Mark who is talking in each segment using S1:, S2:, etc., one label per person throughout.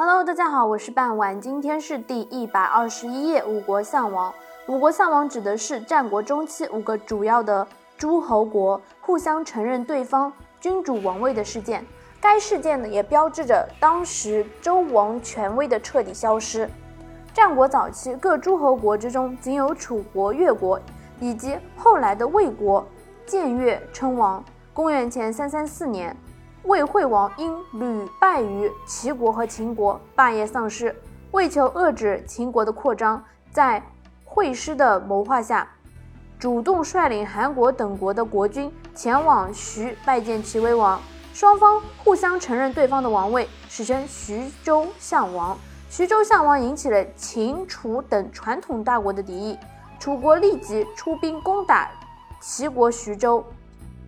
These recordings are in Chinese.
S1: Hello，大家好，我是半晚，今天是第一百二十一页。五国相王，五国相王指的是战国中期五个主要的诸侯国互相承认对方君主王位的事件。该事件呢，也标志着当时周王权威的彻底消失。战国早期各诸侯国之中，仅有楚国、越国以及后来的魏国僭越称王。公元前三三四年。魏惠王因屡败于齐国和秦国，霸业丧失。为求遏制秦国的扩张，在惠师的谋划下，主动率领韩国等国的国君前往徐拜见齐威王。双方互相承认对方的王位，史称徐州相王。徐州相王引起了秦、楚等传统大国的敌意，楚国立即出兵攻打齐国徐州，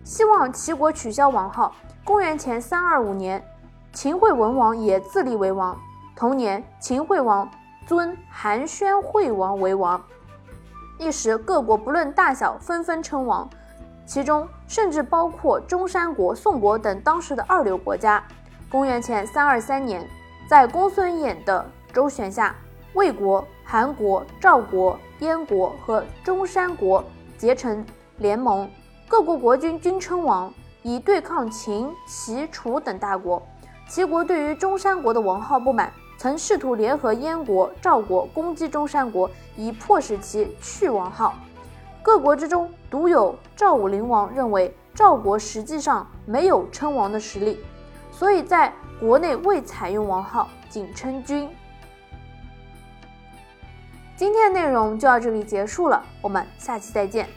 S1: 希望齐国取消王号。公元前三二五年，秦惠文王也自立为王。同年，秦惠王尊韩宣惠王为王。一时，各国不论大小，纷纷称王，其中甚至包括中山国、宋国等当时的二流国家。公元前三二三年，在公孙衍的周旋下，魏国、韩国、赵国、燕国和中山国结成联盟，各国国君均称王。以对抗秦、齐、楚等大国，齐国对于中山国的王号不满，曾试图联合燕国、赵国攻击中山国，以迫使其去王号。各国之中，独有赵武灵王认为赵国实际上没有称王的实力，所以在国内未采用王号，仅称君。今天的内容就到这里结束了，我们下期再见。